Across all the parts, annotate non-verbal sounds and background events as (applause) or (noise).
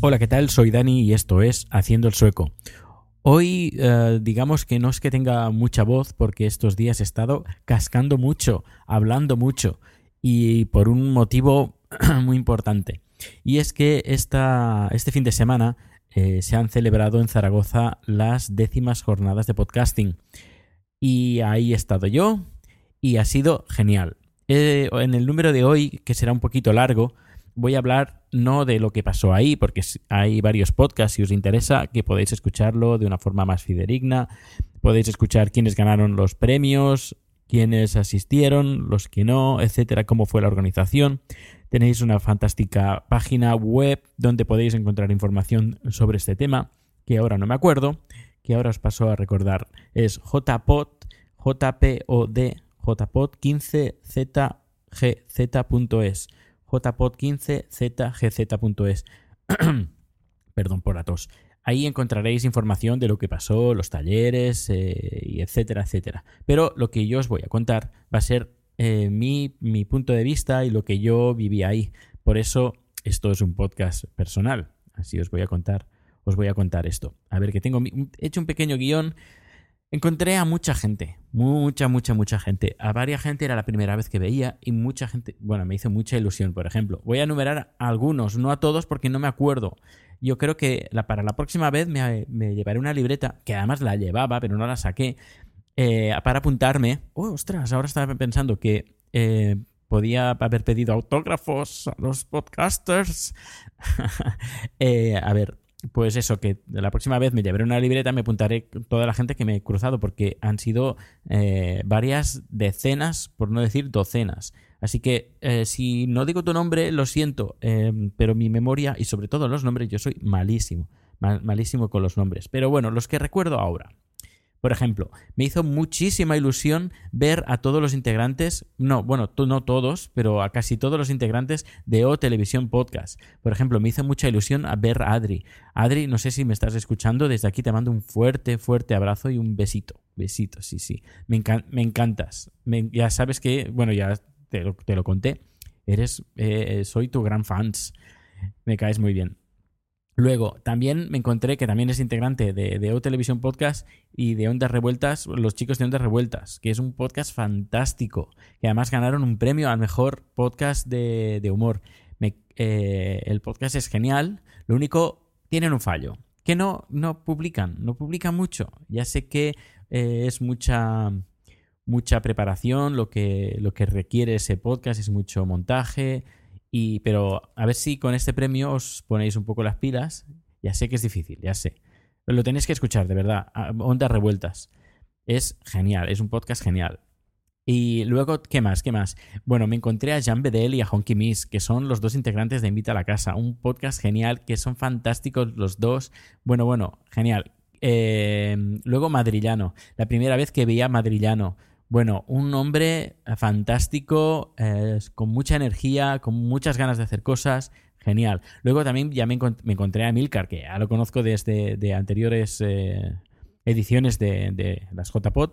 Hola, ¿qué tal? Soy Dani y esto es Haciendo el Sueco. Hoy, eh, digamos que no es que tenga mucha voz porque estos días he estado cascando mucho, hablando mucho y por un motivo (clears throat) muy importante. Y es que esta, este fin de semana eh, se han celebrado en Zaragoza las décimas jornadas de podcasting. Y ahí he estado yo y ha sido genial. Eh, en el número de hoy, que será un poquito largo, voy a hablar no de lo que pasó ahí, porque hay varios podcasts si os interesa, que podéis escucharlo de una forma más fidedigna. Podéis escuchar quiénes ganaron los premios, quiénes asistieron, los que no, etcétera, cómo fue la organización. Tenéis una fantástica página web donde podéis encontrar información sobre este tema, que ahora no me acuerdo, que ahora os paso a recordar. Es jpod, jpod, jpod15zgz.es jpod15zgz.es. Perdón por la tos. Ahí encontraréis información de lo que pasó, los talleres, eh, y etcétera, etcétera. Pero lo que yo os voy a contar va a ser eh, mi, mi punto de vista y lo que yo viví ahí. Por eso esto es un podcast personal. Así os voy a contar, os voy a contar esto. A ver, que tengo he hecho un pequeño guion. Encontré a mucha gente, mucha, mucha, mucha gente. A varias gente era la primera vez que veía y mucha gente, bueno, me hizo mucha ilusión, por ejemplo. Voy a enumerar a algunos, no a todos porque no me acuerdo. Yo creo que para la próxima vez me, me, llevaré una libreta, que además la llevaba, pero no la saqué, eh, para apuntarme. Oh, ostras, ahora estaba pensando que eh, podía haber pedido autógrafos a los podcasters. (laughs) eh, a ver, pues eso, que la próxima vez me llevaré una libreta, me apuntaré toda la gente que me he cruzado, porque han sido eh, varias decenas, por no decir docenas. Así que eh, si no digo tu nombre, lo siento, eh, pero mi memoria y sobre todo los nombres, yo soy malísimo, mal, malísimo con los nombres. Pero bueno, los que recuerdo ahora. Por ejemplo, me hizo muchísima ilusión ver a todos los integrantes, no, bueno, no todos, pero a casi todos los integrantes de O Televisión Podcast. Por ejemplo, me hizo mucha ilusión ver a Adri. Adri, no sé si me estás escuchando, desde aquí te mando un fuerte, fuerte abrazo y un besito. Besito, sí, sí. Me, encan me encantas. Ya sabes que, bueno, ya te lo, te lo conté. Eres, eh, soy tu gran fans. Me caes muy bien. Luego, también me encontré que también es integrante de, de O Televisión Podcast y de Ondas Revueltas, los chicos de Ondas Revueltas, que es un podcast fantástico, que además ganaron un premio al mejor podcast de, humor. Eh, el podcast es genial, lo único, tienen un fallo, que no, no publican, no publican mucho. Ya sé que eh, es mucha, mucha preparación lo que, lo que requiere ese podcast, es mucho montaje y, pero a ver si con este premio os ponéis un poco las pilas. Ya sé que es difícil, ya sé. Pero lo tenéis que escuchar, de verdad. Ondas revueltas. Es genial, es un podcast genial. Y luego, ¿qué más? ¿Qué más? Bueno, me encontré a Jean Bedel y a Honky Miss, que son los dos integrantes de Invita a la Casa. Un podcast genial, que son fantásticos los dos. Bueno, bueno, genial. Eh, luego Madrillano. La primera vez que veía Madrillano. Bueno, un hombre fantástico, eh, con mucha energía, con muchas ganas de hacer cosas. Genial. Luego también ya me, encont me encontré a Milcar, que ya lo conozco desde de anteriores eh, ediciones de, las JPod.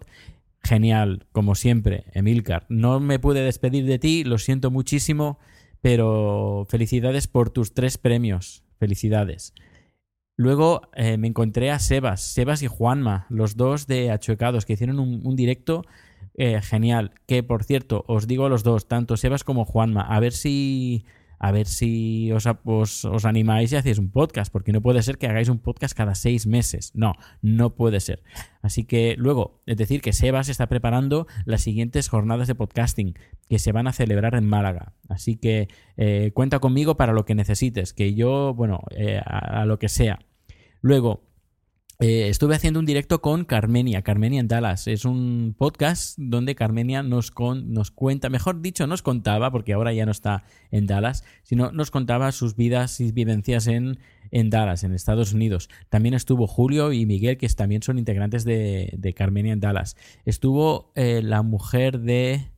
Genial, como siempre, Emilcar. No me pude despedir de ti, lo siento muchísimo, pero felicidades por tus tres premios. Felicidades. Luego eh, me encontré a Sebas, Sebas y Juanma, los dos de Achuecados, que hicieron un directo eh, genial. Que por cierto, os digo a los dos, tanto Sebas como Juanma, a ver si. A ver si os, os, animáis y hacéis un podcast, porque no puede ser que hagáis un podcast cada seis meses. No, no puede ser. Así que luego, es decir, que Sebas está preparando las siguientes jornadas de podcasting que se van a celebrar en Málaga. Así que eh, cuenta conmigo para lo que necesites, que yo, bueno, eh, a lo que sea. Luego, eh, estuve haciendo un directo con Carmenia, Carmenia en Dallas. Es un podcast donde Carmenia nos, nos cuenta, mejor dicho, nos contaba, porque ahora ya no está en Dallas, sino nos contaba sus vidas y vivencias en, en Dallas, en Estados Unidos. También estuvo Julio y Miguel, que también son integrantes de, de Carmenia en Dallas. Estuvo eh, la mujer de...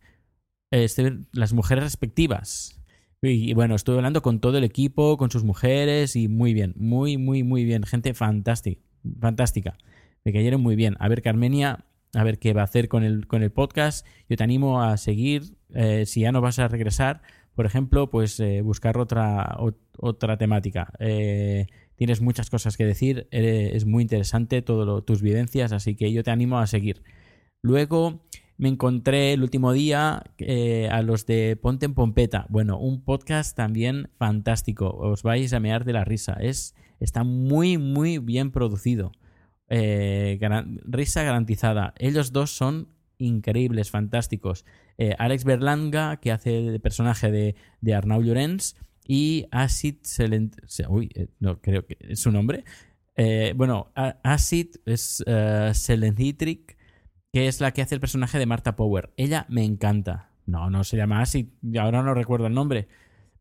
Este, las mujeres respectivas. Y bueno, estuve hablando con todo el equipo, con sus mujeres y muy bien, muy, muy, muy bien. Gente fantástica fantástica. Me cayeron muy bien. A ver, Carmenia, a ver qué va a hacer con el, con el podcast. Yo te animo a seguir. Eh, si ya no vas a regresar, por ejemplo, pues eh, buscar otra, ot- otra temática. Eh, tienes muchas cosas que decir. es muy interesante todas tus vivencias, así que yo te animo a seguir. Luego me encontré el último día a los de Ponte en Pompeta. Bueno, un podcast también fantástico. Os vais a mear de la risa. Es, está muy, muy bien producido. Eh, risa garantizada. Ellos dos son increíbles, fantásticos. Eh, Alex Berlanga, que hace el personaje de, de Arnau Llorens, y Acid Selent... se- Uy, eh, no creo que es su nombre. Bueno, A- Acid es Selenitric, que es la que hace el personaje de Marta Power. Ella me encanta. No, no se llama y ahora no recuerdo el nombre.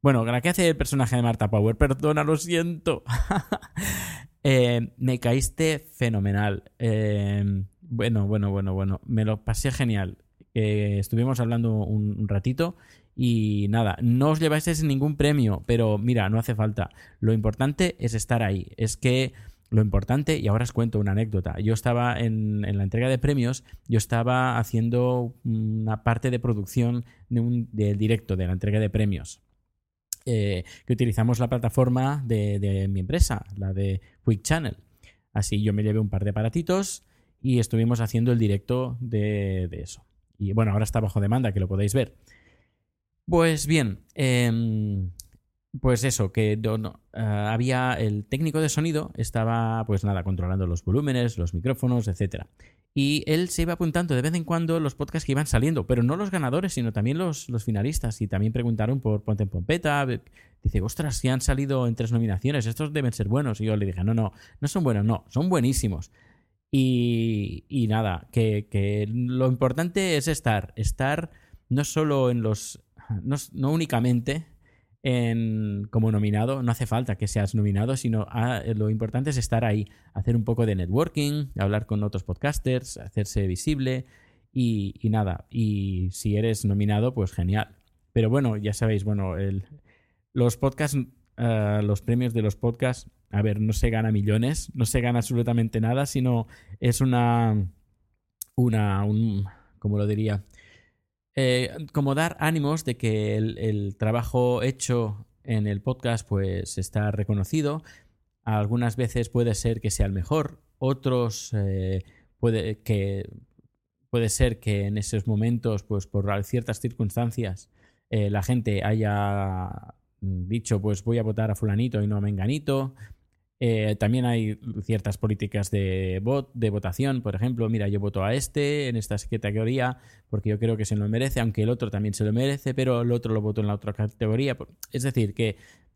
Bueno, la que hace el personaje de Marta Power, perdona, lo siento. (laughs) Eh, me caíste fenomenal. Eh, bueno, bueno, bueno, bueno. Me lo pasé genial. Eh, estuvimos hablando un, ratito y nada, no os lleváis ningún premio, pero mira, no hace falta. Lo importante es estar ahí. Es que lo importante, y ahora os cuento una anécdota. Yo estaba en, la entrega de premios, yo estaba haciendo una parte de producción del directo de la entrega de premios eh, que utilizamos la plataforma de, mi empresa, la de Quick Channel. Así yo me llevé un par de aparatitos y estuvimos haciendo el directo de, de eso. Y bueno, ahora está bajo demanda, que lo podéis ver. Pues bien, em, pues eso, que ah, había el técnico de sonido, estaba pues nada, controlando los volúmenes, los micrófonos, etcétera. Y él se iba apuntando de vez en cuando los podcasts que iban saliendo, pero no los ganadores, sino también los, los finalistas. Y también preguntaron por Ponte en Pompeta. Dice, ostras, si han salido en tres nominaciones, estos deben ser buenos. Y yo le dije, no, no, no son buenos, no, son buenísimos. Y, y nada, que, que lo importante es estar, estar no solo en los, no, no únicamente en, como nominado, no hace falta que seas nominado, sino ah, lo importante es estar ahí, hacer un poco de networking, hablar con otros podcasters, hacerse visible y, y nada. Y si eres nominado, pues genial. Pero bueno, ya sabéis, bueno, el, los podcasts, ah, los premios de los podcasts, a ver, no se gana millones, no se gana absolutamente nada, sino es una, una, un, ¿cómo lo diría? Eh, como dar ánimos de que el, trabajo hecho en el podcast pues está reconocido. Algunas veces puede ser que sea el mejor, otros eh, puede que puede ser que en esos momentos, pues por ciertas circunstancias, eh, la gente haya dicho, pues voy a votar a fulanito y no a menganito. Eh, también hay ciertas políticas de, de votación, por ejemplo, mira, yo voto a este en esta categoría porque yo creo que se lo merece, aunque el otro también se lo merece, pero el otro lo voto en la otra categoría. Es decir, que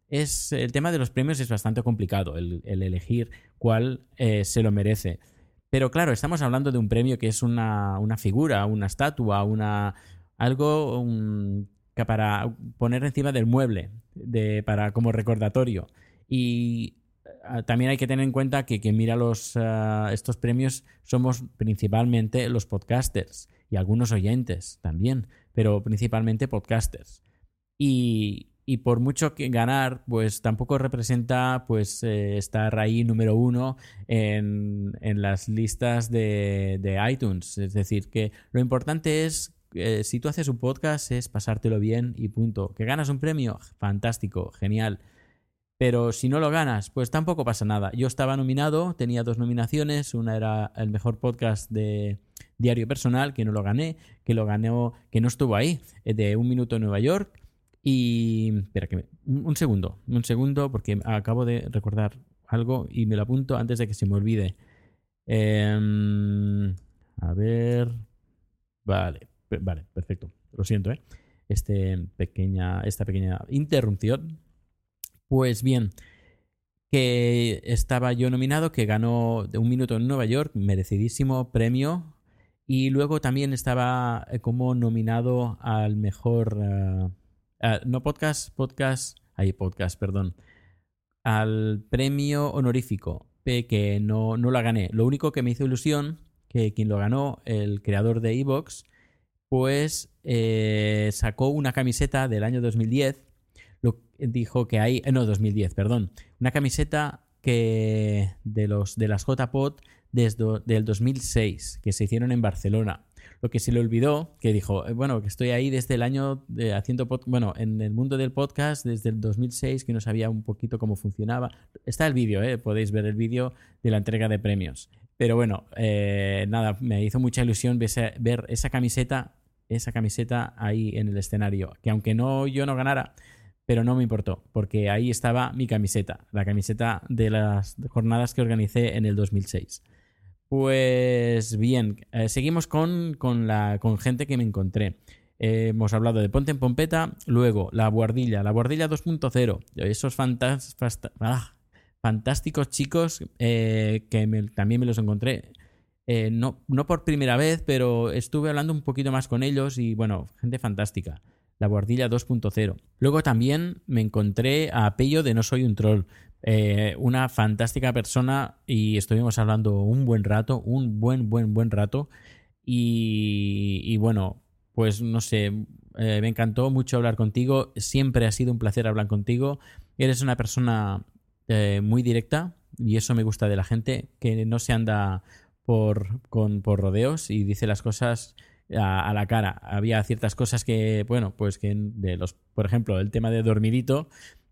es el tema de los premios es bastante complicado, el, el elegir cuál eh, se lo merece. Pero claro, estamos hablando de un premio que es una, una figura, una estatua, una algo que para poner encima del mueble, de, para como recordatorio. Y también hay que tener en cuenta que quien mira los, uh, estos premios somos principalmente los podcasters y algunos oyentes también, pero principalmente podcasters. Y, y por mucho que ganar, pues tampoco representa pues eh, estar ahí número uno en, en las listas de, de, iTunes. Es decir, que lo importante es, eh, si tú haces un podcast, es pasártelo bien y punto. ¿Que ganas un premio? Fantástico, genial. Pero si no lo ganas, pues tampoco pasa nada. Yo estaba nominado, tenía dos nominaciones. Una era el mejor podcast de Diario Personal, que no lo gané, que lo ganó, que no estuvo ahí, eh, de Un Minuto en Nueva York. Y. Espera, que me, un segundo, un segundo, porque acabo de recordar algo y me lo apunto antes de que se me olvide. Eh, a ver. Vale, vale, perfecto. Lo siento, ¿eh? Este pequeña, esta pequeña interrupción. Pues bien, que estaba yo nominado, que ganó un minuto en Nueva York, merecidísimo premio. Y luego también estaba como nominado al mejor. Uh, no podcast, podcast, hay podcast, perdón, al premio honorífico, que no, no la gané. Lo único que me hizo ilusión, que quien lo ganó, el creador de Evox, pues eh, sacó una camiseta del año 2010, lo, dijo que hay, eh, no, 2010, perdón, una camiseta que de, los, de las JPOT desde del 2006, que se hicieron en Barcelona. Lo que se le olvidó, que dijo, eh, bueno, que estoy ahí desde el año de, haciendo, pod, bueno, en el mundo del podcast desde el 2006, que no sabía un poquito cómo funcionaba. Está el vídeo, ¿eh? podéis ver el vídeo de la entrega de premios. Pero bueno, eh, nada, me hizo mucha ilusión ver esa camiseta, esa camiseta ahí en el escenario, que aunque no yo no ganara, pero no me importó, porque ahí estaba mi camiseta, la camiseta de las jornadas que organicé en el 2006. Pues bien, eh, seguimos con, con, la, con gente que me encontré. Eh, hemos hablado de Ponte en Pompeta, luego la Guardilla, la Guardilla 2.0, esos ah, fantásticos chicos eh, que me, también me los encontré. No, no por primera vez, pero estuve hablando un poquito más con ellos y bueno, gente fantástica. La Guardilla 2.0. Luego también me encontré a Pello de No Soy un Troll. Eh, una fantástica persona y estuvimos hablando un buen rato, un buen, buen, buen rato. Y, y bueno, pues no sé, eh, me encantó mucho hablar contigo. Siempre ha sido un placer hablar contigo. Eres una persona eh, muy directa y eso me gusta de la gente, que no se anda por, con, por rodeos y dice las cosas a, la cara. Había ciertas cosas que, bueno, pues que de los, por ejemplo, el tema de dormidito,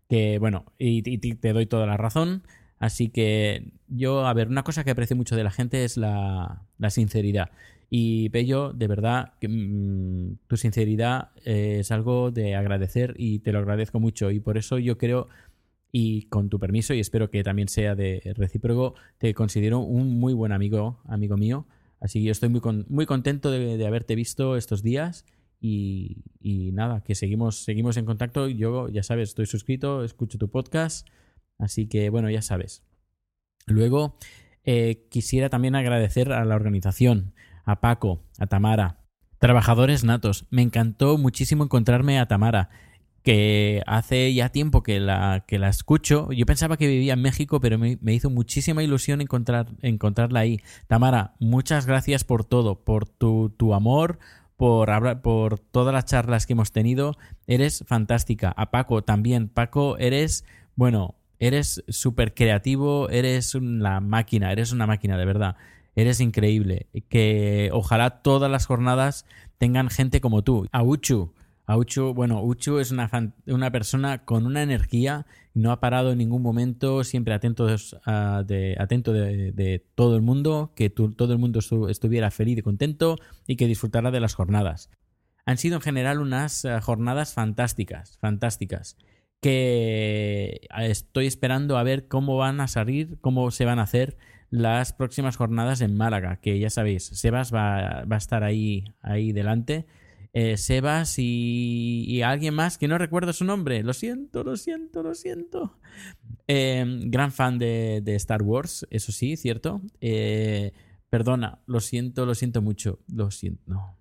que bueno, y, te doy toda la razón. Así que yo, a ver, una cosa que aprecio mucho de la gente es la, la sinceridad. Y Pello, de verdad, que, mmm, tu sinceridad eh, es algo de agradecer y te lo agradezco mucho. Y por eso yo creo, y con tu permiso, y espero que también sea de recíproco, te considero un muy buen amigo, amigo mío. Así que yo estoy muy, con, muy contento de, de haberte visto estos días y, y, nada, que seguimos, seguimos en contacto. Yo, ya sabes, estoy suscrito, escucho tu podcast. Así que, bueno, ya sabes. Luego, eh, quisiera también agradecer a la organización, a Paco, a Tamara, trabajadores natos. Me encantó muchísimo encontrarme a Tamara, que hace ya tiempo que la, que la escucho. Yo pensaba que vivía en México, pero me, me hizo muchísima ilusión encontrar, encontrarla ahí. Tamara, muchas gracias por todo, por tu, tu amor, por, hablar, por todas las charlas que hemos tenido. Eres fantástica. A Paco también. Paco, eres, bueno, eres súper creativo, eres una máquina, eres una máquina, de verdad. Eres increíble. Que ojalá todas las jornadas tengan gente como tú. A Uchu. A Uchu, bueno, Uchu es una, una persona con una energía, no ha parado en ningún momento, siempre atento, de, atento de, todo el mundo, que todo el mundo estu estuviera feliz y contento y que disfrutara de las jornadas. Han sido en general unas uh, jornadas fantásticas, fantásticas, que estoy esperando a ver cómo van a salir, cómo se van a hacer las próximas jornadas en Málaga, que ya sabéis, Sebas va, va a estar ahí, ahí delante eh, Sebas y, y, alguien más que no recuerdo su nombre. Lo siento, lo siento, lo siento. Eh, gran fan de, Star Wars, eso sí, cierto. Eh, perdona, lo siento, lo siento mucho. Lo siento.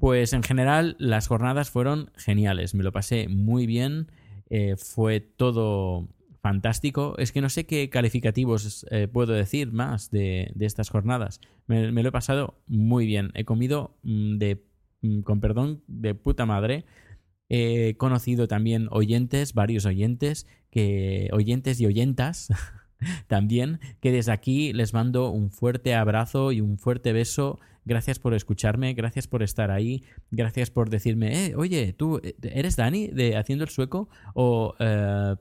Pues en general las jornadas fueron geniales. Me lo pasé muy bien. Eh, fue todo fantástico. Es que no sé qué calificativos eh, puedo decir más de, de estas jornadas. Me, lo he pasado muy bien. He comido mm, de mm, con perdón, de puta madre. He conocido también oyentes, varios oyentes, que oyentes y oyentas (laughs) (laughs) también, que desde aquí les mando un fuerte abrazo y un fuerte beso. Gracias por escucharme, gracias por estar ahí, gracias por decirme, eh, oye, tú eh, eres Dani de Haciendo el Sueco o eh,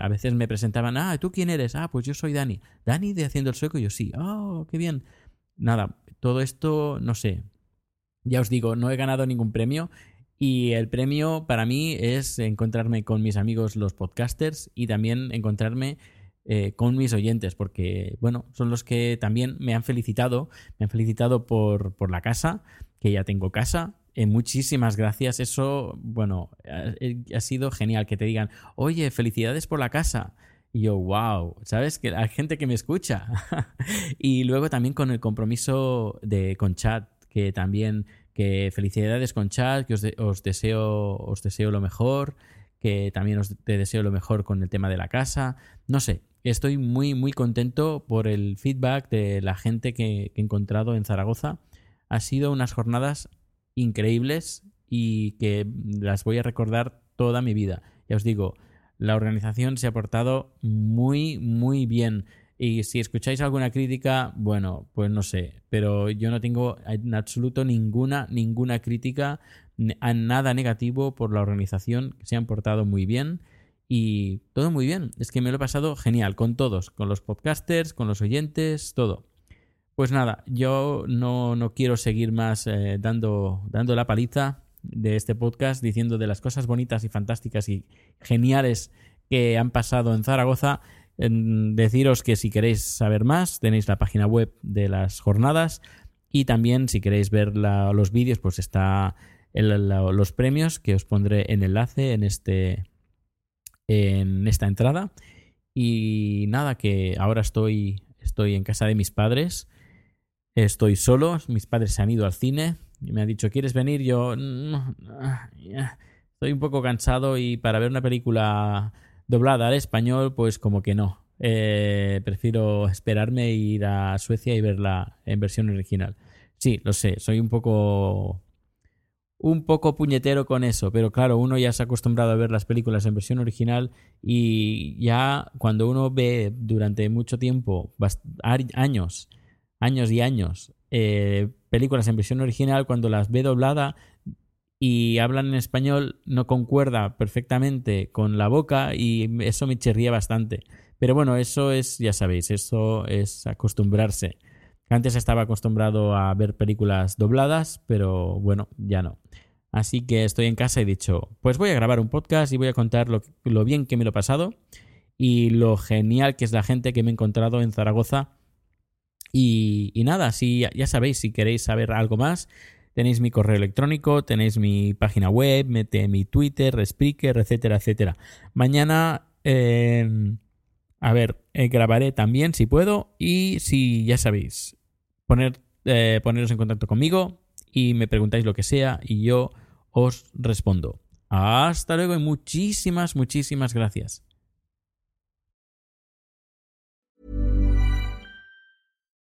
a veces me presentaban, ah, ¿tú quién eres? Ah, pues yo soy Dani. Dani de Haciendo el Sueco, yo sí, oh, qué bien. Nada, todo esto, no sé. Ya os digo, no he ganado ningún premio y el premio para mí es encontrarme con mis amigos los podcasters y también encontrarme eh, con mis oyentes, porque, bueno, son los que también me han felicitado, me han felicitado por, por la casa, que ya tengo casa. Eh, muchísimas gracias. Eso, bueno, ha, ha sido genial que te digan, oye, felicidades por la casa. Y yo, wow, ¿sabes? Que hay gente que me escucha. (laughs) y luego también con el compromiso de, con chat, que también, que felicidades con chat, que os, de- os deseo, os deseo lo mejor, que también os te deseo lo mejor con el tema de la casa. No sé, estoy muy, muy contento por el feedback de la gente que, he encontrado en Zaragoza. Ha sido unas jornadas increíbles y que las voy a recordar toda mi vida. Ya os digo, la organización se ha portado muy, muy bien. Y si escucháis alguna crítica, bueno, pues no sé, pero yo no tengo en absoluto ninguna, ninguna crítica a nada negativo por la organización, se han portado muy bien y todo muy bien. Es que me lo he pasado genial con todos, con los podcasters, con los oyentes, todo. Pues nada, yo no, no quiero seguir más eh, dando, dando la paliza de este podcast diciendo de las cosas bonitas y fantásticas y geniales que han pasado en Zaragoza. En deciros que si queréis saber más, tenéis la página web de las jornadas y también si queréis ver los vídeos, pues está los premios que os pondré en enlace en este en esta entrada. Y nada, que ahora estoy, estoy en casa de mis padres. Estoy solo, mis padres se han ido al cine y me han dicho, ¿quieres venir? Yo estoy un poco cansado y para ver una película doblada al español, pues como que no. Eh, prefiero esperarme e ir a Suecia y verla en versión original. Sí, lo sé, soy un poco un poco puñetero con eso, pero claro, uno ya se ha acostumbrado a ver las películas en versión original y ya cuando uno ve durante mucho tiempo, años, años y años, eh, películas en versión original, cuando las ve doblada y hablan en español, no concuerda perfectamente con la boca y eso me chirría bastante. Pero bueno, eso es, ya sabéis, eso es acostumbrarse. Antes estaba acostumbrado a ver películas dobladas, pero bueno, ya no. Así que estoy en casa y he dicho, pues voy a grabar un podcast y voy a contar lo, bien que me lo he pasado y lo genial que es la gente que me he encontrado en Zaragoza. Y, nada, si ya, ya sabéis, si queréis saber algo más, tenéis mi correo electrónico, tenéis mi página web, mete mi Twitter, Spreaker, etcétera, etcétera. Mañana, eh, a ver, eh, grabaré también si puedo y si ya sabéis, poner, eh, poneros en contacto conmigo y me preguntáis lo que sea y yo os respondo. Hasta luego y muchísimas, muchísimas gracias.